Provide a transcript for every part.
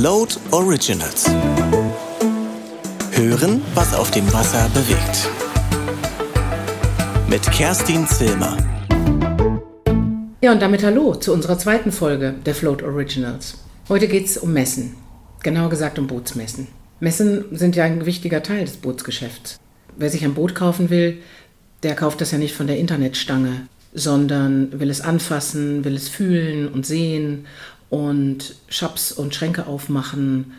Float Originals. Hören, was auf dem Wasser bewegt. Mit Kerstin Zilmer. Ja, und damit hallo zu unserer zweiten Folge der Float Originals. Heute geht es um Messen. Genauer gesagt um Bootsmessen. Messen sind ja ein wichtiger Teil des Bootsgeschäfts. Wer sich ein Boot kaufen will, der kauft das ja nicht von der Internetstange, sondern will es anfassen, will es fühlen und sehen und Shops und Schränke aufmachen,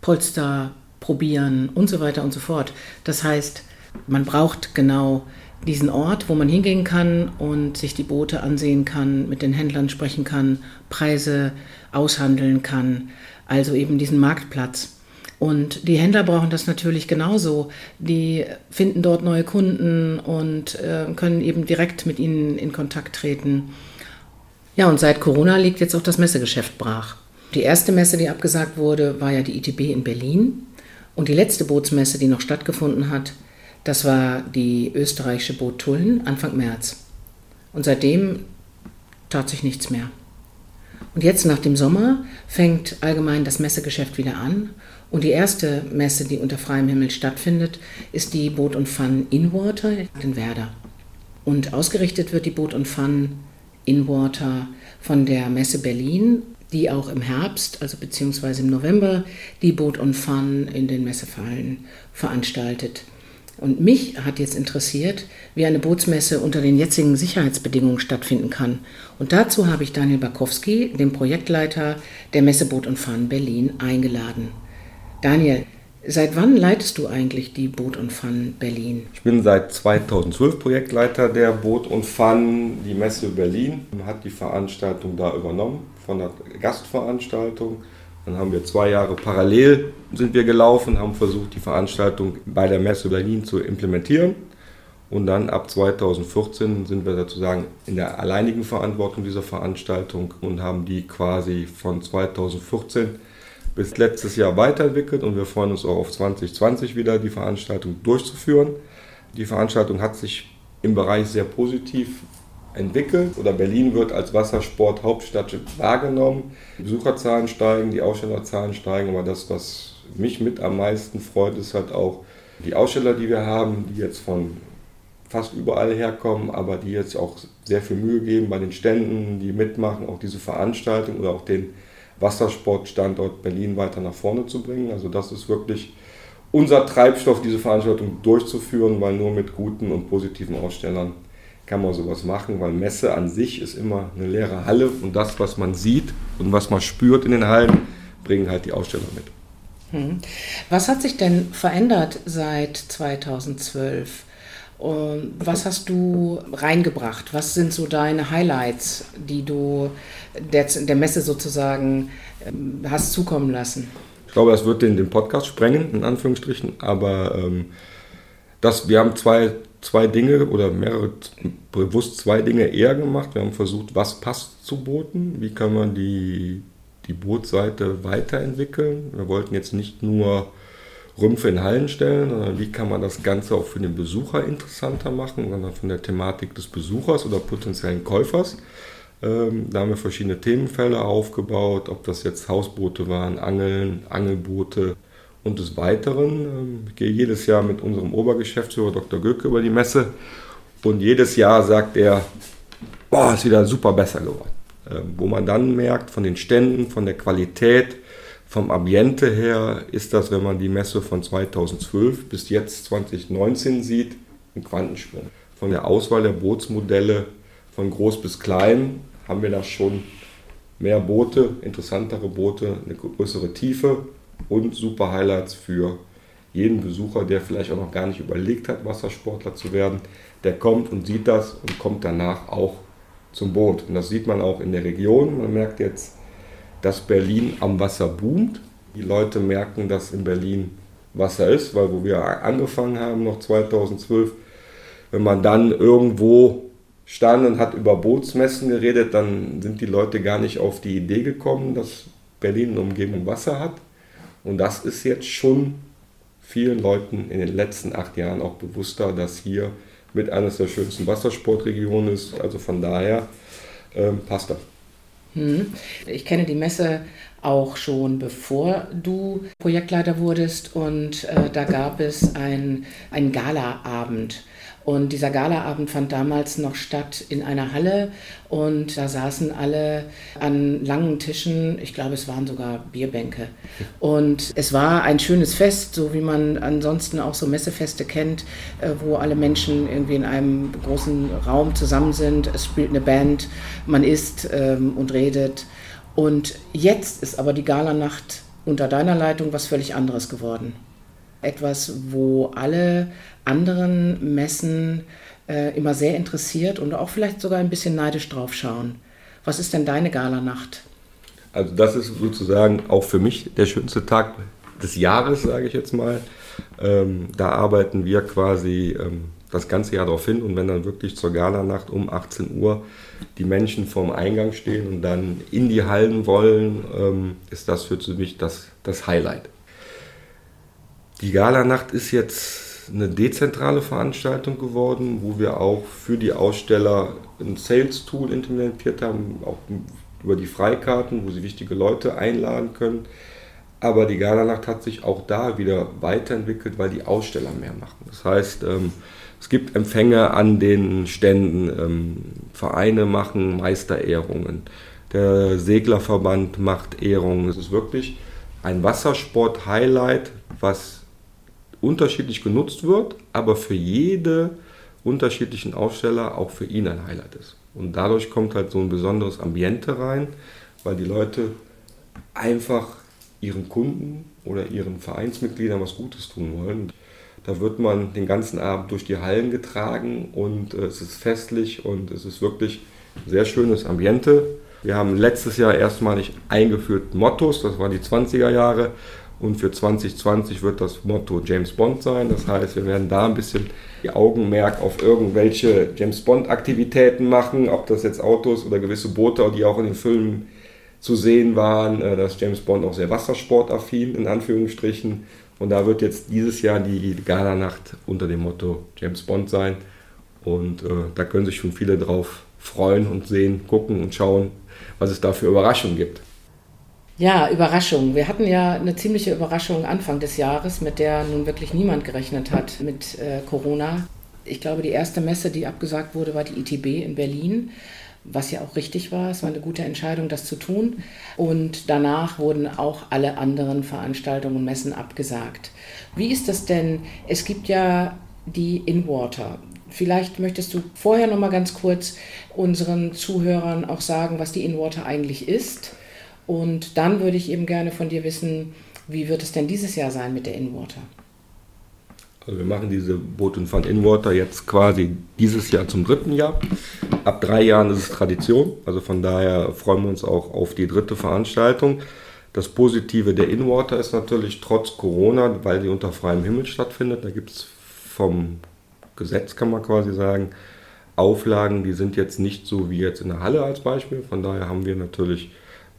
Polster probieren und so weiter und so fort. Das heißt, man braucht genau diesen Ort, wo man hingehen kann und sich die Boote ansehen kann, mit den Händlern sprechen kann, Preise aushandeln kann, also eben diesen Marktplatz. Und die Händler brauchen das natürlich genauso. Die finden dort neue Kunden und äh, können eben direkt mit ihnen in Kontakt treten. Ja, und seit Corona liegt jetzt auch das Messegeschäft brach. Die erste Messe, die abgesagt wurde, war ja die ITB in Berlin. Und die letzte Bootsmesse, die noch stattgefunden hat, das war die österreichische Boot Tullen Anfang März. Und seitdem tat sich nichts mehr. Und jetzt nach dem Sommer fängt allgemein das Messegeschäft wieder an. Und die erste Messe, die unter freiem Himmel stattfindet, ist die Boot und Fun Inwater in Werder. Und ausgerichtet wird die Boot und Fun Inwater von der Messe Berlin, die auch im Herbst, also beziehungsweise im November, die Boot und Fun in den Messefallen veranstaltet. Und mich hat jetzt interessiert, wie eine Bootsmesse unter den jetzigen Sicherheitsbedingungen stattfinden kann. Und dazu habe ich Daniel Barkowski, den Projektleiter der Messe Boot und Fun Berlin, eingeladen. Daniel, Seit wann leitest du eigentlich die Boot und Fun Berlin? Ich bin seit 2012 Projektleiter der Boot und Fun. Die Messe Berlin hat die Veranstaltung da übernommen von der Gastveranstaltung. Dann haben wir zwei Jahre parallel sind wir gelaufen, haben versucht, die Veranstaltung bei der Messe Berlin zu implementieren. Und dann ab 2014 sind wir sozusagen in der alleinigen Verantwortung dieser Veranstaltung und haben die quasi von 2014 bis letztes Jahr weiterentwickelt und wir freuen uns auch auf 2020 wieder die Veranstaltung durchzuführen. Die Veranstaltung hat sich im Bereich sehr positiv entwickelt oder Berlin wird als Wassersport-Hauptstadt wahrgenommen. Die Besucherzahlen steigen, die Ausstellerzahlen steigen, aber das, was mich mit am meisten freut, ist halt auch die Aussteller, die wir haben, die jetzt von fast überall herkommen, aber die jetzt auch sehr viel Mühe geben bei den Ständen, die mitmachen, auch diese Veranstaltung oder auch den Wassersportstandort Berlin weiter nach vorne zu bringen. Also das ist wirklich unser Treibstoff, diese Veranstaltung durchzuführen, weil nur mit guten und positiven Ausstellern kann man sowas machen, weil Messe an sich ist immer eine leere Halle und das, was man sieht und was man spürt in den Hallen, bringen halt die Aussteller mit. Hm. Was hat sich denn verändert seit 2012? Was hast du reingebracht? Was sind so deine Highlights, die du der, der Messe sozusagen ähm, hast zukommen lassen? Ich glaube, das wird den, den Podcast sprengen, in Anführungsstrichen, aber ähm, das, wir haben zwei, zwei Dinge oder mehrere, bewusst zwei Dinge eher gemacht. Wir haben versucht, was passt zu Booten, wie kann man die, die Bootseite weiterentwickeln. Wir wollten jetzt nicht nur Rümpfe in Hallen stellen, sondern wie kann man das Ganze auch für den Besucher interessanter machen, sondern von der Thematik des Besuchers oder potenziellen Käufers. Ähm, da haben wir verschiedene Themenfelder aufgebaut, ob das jetzt Hausboote waren, Angeln, Angelboote und des Weiteren. Ähm, ich gehe jedes Jahr mit unserem Obergeschäftsführer Dr. Göcke über die Messe und jedes Jahr sagt er, boah, ist wieder super besser geworden. Ähm, wo man dann merkt, von den Ständen, von der Qualität, vom Ambiente her ist das, wenn man die Messe von 2012 bis jetzt 2019 sieht, ein Quantensprung. Von der Auswahl der Bootsmodelle von groß bis klein haben wir da schon mehr Boote, interessantere Boote, eine größere Tiefe und super Highlights für jeden Besucher, der vielleicht auch noch gar nicht überlegt hat, Wassersportler zu werden. Der kommt und sieht das und kommt danach auch zum Boot. Und das sieht man auch in der Region. Man merkt jetzt, dass Berlin am Wasser boomt. Die Leute merken, dass in Berlin Wasser ist, weil wo wir angefangen haben, noch 2012, wenn man dann irgendwo stand und hat über Bootsmessen geredet, dann sind die Leute gar nicht auf die Idee gekommen, dass Berlin eine Umgebung Wasser hat. Und das ist jetzt schon vielen Leuten in den letzten acht Jahren auch bewusster, dass hier mit eines der schönsten Wassersportregionen ist. Also von daher ähm, passt das. Hm. Ich kenne die Messe auch schon bevor du Projektleiter wurdest und äh, da gab es ein, einen Galaabend. Und dieser Galaabend fand damals noch statt in einer Halle und da saßen alle an langen Tischen, ich glaube es waren sogar Bierbänke. Und es war ein schönes Fest, so wie man ansonsten auch so Messefeste kennt, äh, wo alle Menschen irgendwie in einem großen Raum zusammen sind, es spielt eine Band, man isst ähm, und redet. Und jetzt ist aber die Galanacht unter deiner Leitung was völlig anderes geworden etwas, wo alle anderen Messen äh, immer sehr interessiert und auch vielleicht sogar ein bisschen neidisch drauf schauen. Was ist denn deine Galanacht? Also das ist sozusagen auch für mich der schönste Tag des Jahres, sage ich jetzt mal. Ähm, da arbeiten wir quasi ähm, das ganze Jahr darauf hin und wenn dann wirklich zur Galanacht um 18 Uhr die Menschen vorm Eingang stehen und dann in die Hallen wollen, ähm, ist das für mich das, das Highlight. Die Galanacht ist jetzt eine dezentrale Veranstaltung geworden, wo wir auch für die Aussteller ein Sales-Tool implementiert haben, auch über die Freikarten, wo sie wichtige Leute einladen können. Aber die Galanacht hat sich auch da wieder weiterentwickelt, weil die Aussteller mehr machen. Das heißt, ähm, es gibt Empfänge an den Ständen, ähm, Vereine machen Meisterehrungen, der Seglerverband macht Ehrungen. Es ist wirklich ein Wassersport-Highlight, was unterschiedlich genutzt wird, aber für jede unterschiedlichen Aussteller auch für ihn ein Highlight ist. Und dadurch kommt halt so ein besonderes Ambiente rein, weil die Leute einfach ihren Kunden oder ihren Vereinsmitgliedern was Gutes tun wollen. Da wird man den ganzen Abend durch die Hallen getragen und äh, es ist festlich und es ist wirklich ein sehr schönes Ambiente. Wir haben letztes Jahr erstmalig eingeführt Mottos, das waren die 20er Jahre. Und für 2020 wird das Motto James Bond sein. Das heißt, wir werden da ein bisschen die Augenmerk auf irgendwelche James Bond-Aktivitäten machen, ob das jetzt Autos oder gewisse Boote, die auch in den Filmen zu sehen waren, äh, dass James Bond auch sehr wassersportaffin in Anführungsstrichen. Und da wird jetzt dieses Jahr die Galanacht unter dem Motto James Bond sein. Und äh, da können sich schon viele drauf freuen und sehen, gucken und schauen, was es da für Überraschungen gibt. Ja, Überraschung. Wir hatten ja eine ziemliche Überraschung Anfang des Jahres, mit der nun wirklich niemand gerechnet hat mit äh, Corona. Ich glaube, die erste Messe, die abgesagt wurde, war die ITB in Berlin, was ja auch richtig war. Es war eine gute Entscheidung, das zu tun. Und danach wurden auch alle anderen Veranstaltungen und Messen abgesagt. Wie ist das denn? Es gibt ja die InWater. Vielleicht möchtest du vorher noch mal ganz kurz unseren Zuhörern auch sagen, was die InWater eigentlich ist und dann würde ich eben gerne von dir wissen, wie wird es denn dieses Jahr sein mit der Inwater? Also wir machen diese Boot und Fun Inwater jetzt quasi dieses Jahr zum dritten Jahr. Ab drei Jahren ist es Tradition, also von daher freuen wir uns auch auf die dritte Veranstaltung. Das Positive der Inwater ist natürlich trotz Corona, weil sie unter freiem Himmel stattfindet, da gibt es vom Gesetz, kann man quasi sagen, Auflagen, die sind jetzt nicht so wie jetzt in der Halle als Beispiel. Von daher haben wir natürlich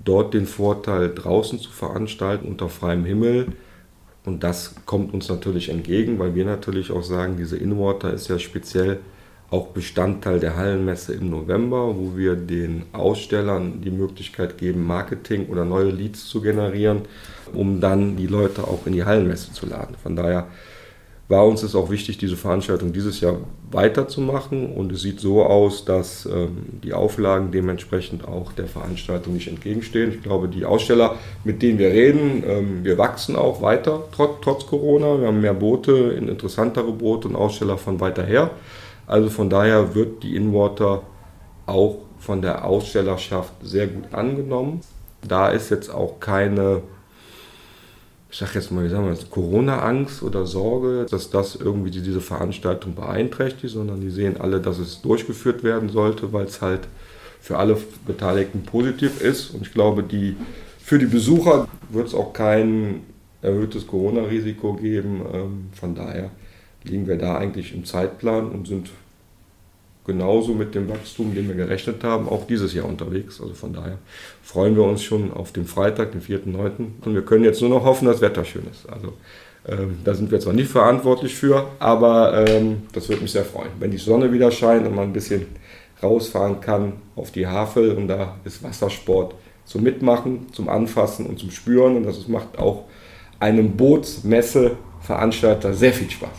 dort den Vorteil, draußen zu veranstalten unter freiem Himmel. Und das kommt uns natürlich entgegen, weil wir natürlich auch sagen, diese Inwater ist ja speziell auch Bestandteil der Hallenmesse im November, wo wir den Ausstellern die Möglichkeit geben, Marketing oder neue Leads zu generieren, um dann die Leute auch in die Hallenmesse zu laden. Von daher war uns es auch wichtig, diese Veranstaltung dieses Jahr weiterzumachen. Und es sieht so aus, dass ähm, die Auflagen dementsprechend auch der Veranstaltung nicht entgegenstehen. Ich glaube, die Aussteller, mit denen wir reden, ähm, wir wachsen auch weiter, trotz, trotz Corona. Wir haben mehr Boote, interessantere Boote und Aussteller von weiter her. Also von daher wird die Inwater auch von der Ausstellerschaft sehr gut angenommen. Da ist jetzt auch keine ich sag jetzt mal, wie sagen wir das, Corona-Angst oder Sorge, dass das irgendwie diese Veranstaltung beeinträchtigt, sondern die sehen alle, dass es durchgeführt werden sollte, weil es halt für alle Beteiligten positiv ist. Und ich glaube, die, für die Besucher wird es auch kein erhöhtes Corona-Risiko geben. Ähm, von daher liegen wir da eigentlich im Zeitplan und sind genauso mit dem Wachstum, den wir gerechnet haben, auch dieses Jahr unterwegs. Also von daher freuen wir uns schon auf den Freitag, den 4.9. Und wir können jetzt nur noch hoffen, dass das Wetter schön ist. Also ähm, da sind wir zwar nicht verantwortlich für, aber ähm, das würde mich sehr freuen. Wenn die Sonne wieder scheint und man ein bisschen rausfahren kann auf die Havel und da ist Wassersport zum Mitmachen, zum Anfassen und zum Spüren und das macht auch einem Bootsmesseveranstalter sehr viel Spaß.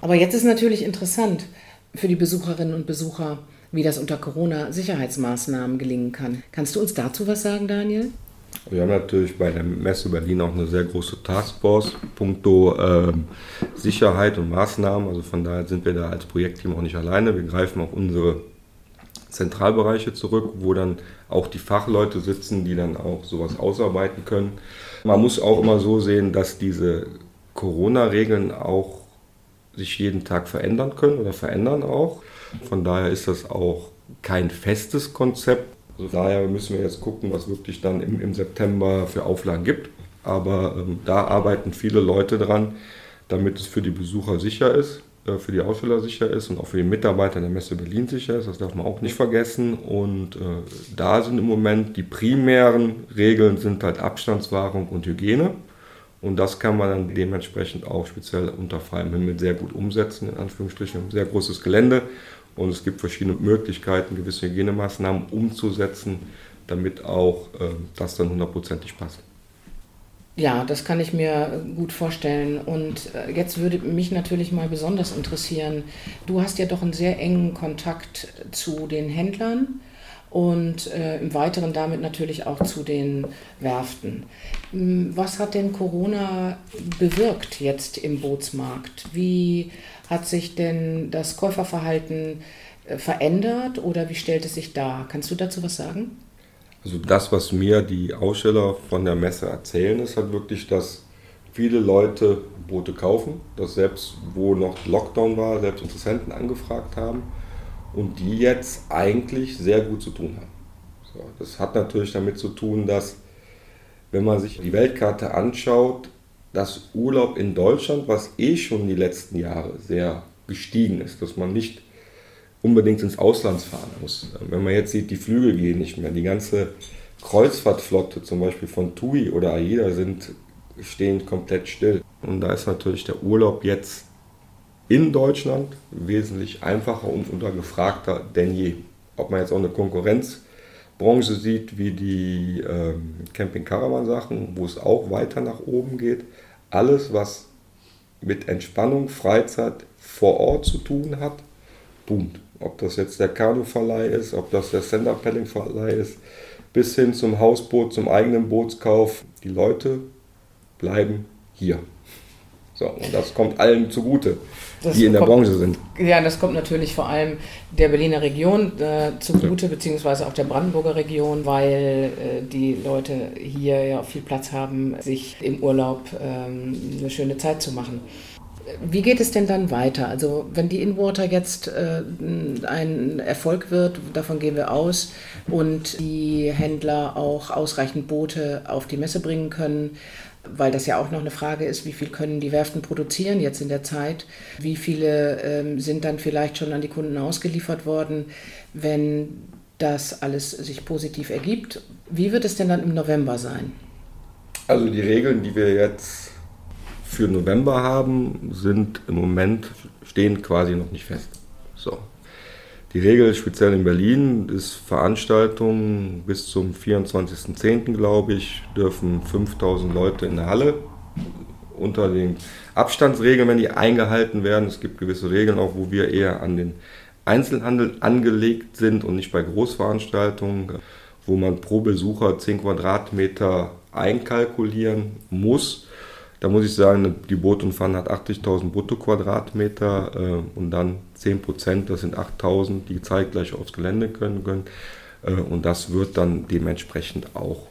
Aber jetzt ist natürlich interessant für die Besucherinnen und Besucher, wie das unter Corona-Sicherheitsmaßnahmen gelingen kann. Kannst du uns dazu was sagen, Daniel? Wir haben natürlich bei der Messe Berlin auch eine sehr große Taskforce, puncto äh, Sicherheit und Maßnahmen. Also von daher sind wir da als Projektteam auch nicht alleine. Wir greifen auf unsere Zentralbereiche zurück, wo dann auch die Fachleute sitzen, die dann auch sowas ausarbeiten können. Man muss auch immer so sehen, dass diese Corona-Regeln auch sich jeden Tag verändern können oder verändern auch. Von daher ist das auch kein festes Konzept. Also daher müssen wir jetzt gucken, was wirklich dann im, im September für Auflagen gibt. Aber ähm, da arbeiten viele Leute dran, damit es für die Besucher sicher ist, äh, für die Aussteller sicher ist und auch für die Mitarbeiter der Messe Berlin sicher ist. Das darf man auch nicht vergessen. Und äh, da sind im Moment die primären Regeln sind halt Abstandswahrung und Hygiene. Und das kann man dann dementsprechend auch speziell unter freiem Himmel sehr gut umsetzen, in Anführungsstrichen. Sehr großes Gelände und es gibt verschiedene Möglichkeiten, gewisse Hygienemaßnahmen umzusetzen, damit auch äh, das dann hundertprozentig passt. Ja, das kann ich mir gut vorstellen. Und äh, jetzt würde mich natürlich mal besonders interessieren, du hast ja doch einen sehr engen Kontakt zu den Händlern und äh, im Weiteren damit natürlich auch zu den Werften. Hm, was hat denn Corona bewirkt jetzt im Bootsmarkt? Wie hat sich denn das Käuferverhalten äh, verändert oder wie stellt es sich dar? Kannst du dazu was sagen? Also das, was mir die Aussteller von der Messe erzählen, ist halt wirklich, dass viele Leute Boote kaufen, dass selbst wo noch Lockdown war, selbst Interessenten angefragt haben und die jetzt eigentlich sehr gut zu tun haben. So, das hat natürlich damit zu tun, dass wenn man sich die Weltkarte anschaut, dass Urlaub in Deutschland, was eh schon die letzten Jahre sehr gestiegen ist, dass man nicht unbedingt ins Ausland fahren muss. Wenn man jetzt sieht, die Flüge gehen nicht mehr, die ganze Kreuzfahrtflotte zum Beispiel von TUI oder AIDA sind stehen komplett still. Und da ist natürlich der Urlaub jetzt in Deutschland wesentlich einfacher und untergefragter denn je. Ob man jetzt auch eine Konkurrenzbranche sieht, wie die ähm, Camping-Caravan-Sachen, wo es auch weiter nach oben geht. Alles, was mit Entspannung, Freizeit vor Ort zu tun hat, boomt. Ob das jetzt der Kanuverleih ist, ob das der Stand-Up-Paddling-Verleih ist, bis hin zum Hausboot, zum eigenen Bootskauf. Die Leute bleiben hier. So, und das kommt allen zugute, das die in der kommt, Branche sind. Ja, das kommt natürlich vor allem der Berliner Region äh, zugute, ja. beziehungsweise auch der Brandenburger Region, weil äh, die Leute hier ja viel Platz haben, sich im Urlaub ähm, eine schöne Zeit zu machen. Wie geht es denn dann weiter? Also wenn die Inwater jetzt äh, ein Erfolg wird, davon gehen wir aus, und die Händler auch ausreichend Boote auf die Messe bringen können, weil das ja auch noch eine Frage ist, wie viel können die Werften produzieren jetzt in der Zeit, wie viele ähm, sind dann vielleicht schon an die Kunden ausgeliefert worden, wenn das alles sich positiv ergibt. Wie wird es denn dann im November sein? Also die Regeln, die wir jetzt für November haben, sind im Moment, stehen quasi noch nicht fest. So. Die Regel speziell in Berlin ist Veranstaltungen bis zum 24.10. glaube ich, dürfen 5000 Leute in der Halle unter den Abstandsregeln, wenn die eingehalten werden. Es gibt gewisse Regeln auch, wo wir eher an den Einzelhandel angelegt sind und nicht bei Großveranstaltungen, wo man pro Besucher 10 Quadratmeter einkalkulieren muss. Da muss ich sagen, die Boot und Pfanne hat 80.000 Bruttoquadratmeter äh, und dann 10 Prozent, das sind 8.000, die zeitgleich aufs Gelände können. können. Äh, und das wird dann dementsprechend auch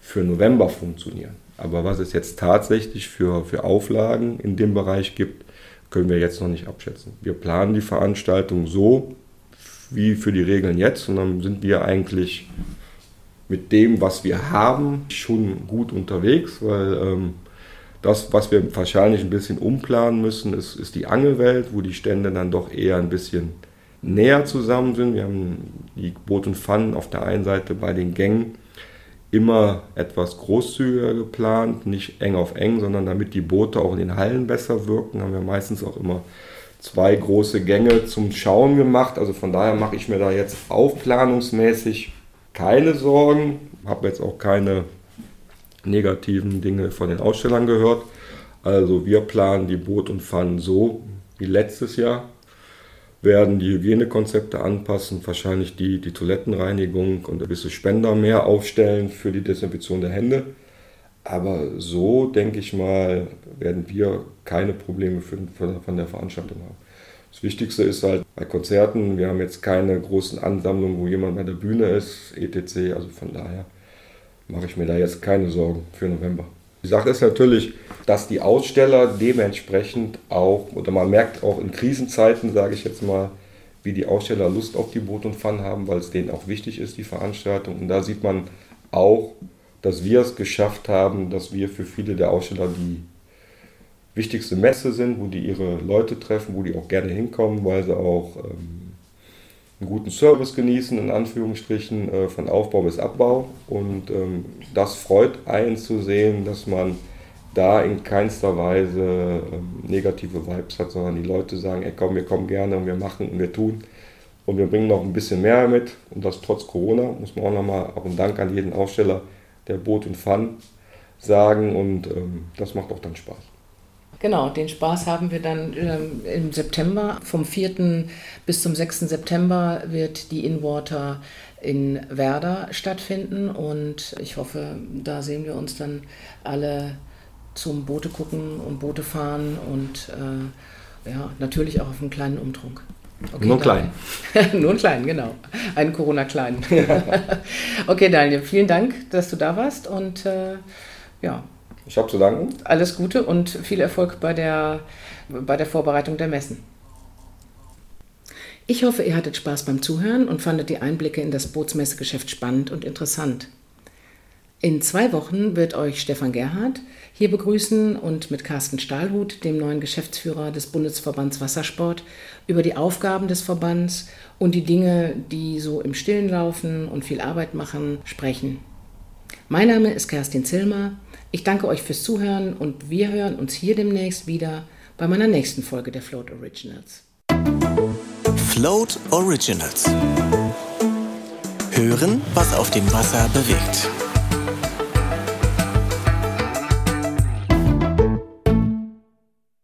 für November funktionieren. Aber was es jetzt tatsächlich für, für Auflagen in dem Bereich gibt, können wir jetzt noch nicht abschätzen. Wir planen die Veranstaltung so wie für die Regeln jetzt und dann sind wir eigentlich mit dem, was wir haben, schon gut unterwegs, weil ähm, das, was wir wahrscheinlich ein bisschen umplanen müssen, ist, ist die Angelwelt, wo die Stände dann doch eher ein bisschen näher zusammen sind. Wir haben die Boot und Pfannen auf der einen Seite bei den Gängen immer etwas großzügiger geplant, nicht eng auf eng, sondern damit die Boote auch in den Hallen besser wirken, haben wir meistens auch immer zwei große Gänge zum Schauen gemacht. Also von daher mache ich mir da jetzt aufplanungsmäßig keine Sorgen. Habe jetzt auch keine negativen Dinge von den Ausstellern gehört. Also wir planen die Boot und Pfannen so wie letztes Jahr, werden die Hygienekonzepte anpassen, wahrscheinlich die, die Toilettenreinigung und gewisse Spender mehr aufstellen für die Desinfektion der Hände. Aber so, denke ich mal, werden wir keine Probleme von der Veranstaltung haben. Das Wichtigste ist halt bei Konzerten, wir haben jetzt keine großen Ansammlungen, wo jemand bei der Bühne ist, etc. Also von daher mache ich mir da jetzt keine Sorgen für November. Die Sache ist natürlich, dass die Aussteller dementsprechend auch, oder man merkt auch in Krisenzeiten, sage ich jetzt mal, wie die Aussteller Lust auf die Boot und Fun haben, weil es denen auch wichtig ist, die Veranstaltung. Und da sieht man auch, dass wir es geschafft haben, dass wir für viele der Aussteller die wichtigste Messe sind, wo die ihre Leute treffen, wo die auch gerne hinkommen, weil sie auch ähm, einen guten Service genießen, in Anführungsstrichen, äh, von Aufbau bis Abbau. Und ähm, das freut einen zu sehen, dass man da in keinster Weise ähm, negative Vibes hat, sondern die Leute sagen, ey komm, wir kommen gerne und wir machen und wir tun. Und wir bringen noch ein bisschen mehr mit und das trotz Corona, muss man auch nochmal auch einen Dank an jeden Aussteller der Boot und Fun sagen und ähm, das macht auch dann Spaß. Genau, den Spaß haben wir dann ähm, im September. Vom 4. bis zum 6. September wird die Inwater in Werder stattfinden und ich hoffe, da sehen wir uns dann alle zum Boote gucken und Boote fahren und äh, ja, natürlich auch auf einen kleinen Umtrunk. Okay, Nur klein. Nur einen kleinen, genau. Einen Corona-kleinen. okay, Daniel, vielen Dank, dass du da warst und äh, ja, ich habe zu danken. Alles Gute und viel Erfolg bei der, bei der Vorbereitung der Messen. Ich hoffe, ihr hattet Spaß beim Zuhören und fandet die Einblicke in das Bootsmessegeschäft spannend und interessant. In zwei Wochen wird euch Stefan Gerhardt hier begrüßen und mit Carsten Stahlhut, dem neuen Geschäftsführer des Bundesverbands Wassersport, über die Aufgaben des Verbands und die Dinge, die so im Stillen laufen und viel Arbeit machen, sprechen. Mein Name ist Kerstin Zilmer. Ich danke euch fürs Zuhören und wir hören uns hier demnächst wieder bei meiner nächsten Folge der Float Originals. Float Originals. Hören, was auf dem Wasser bewegt.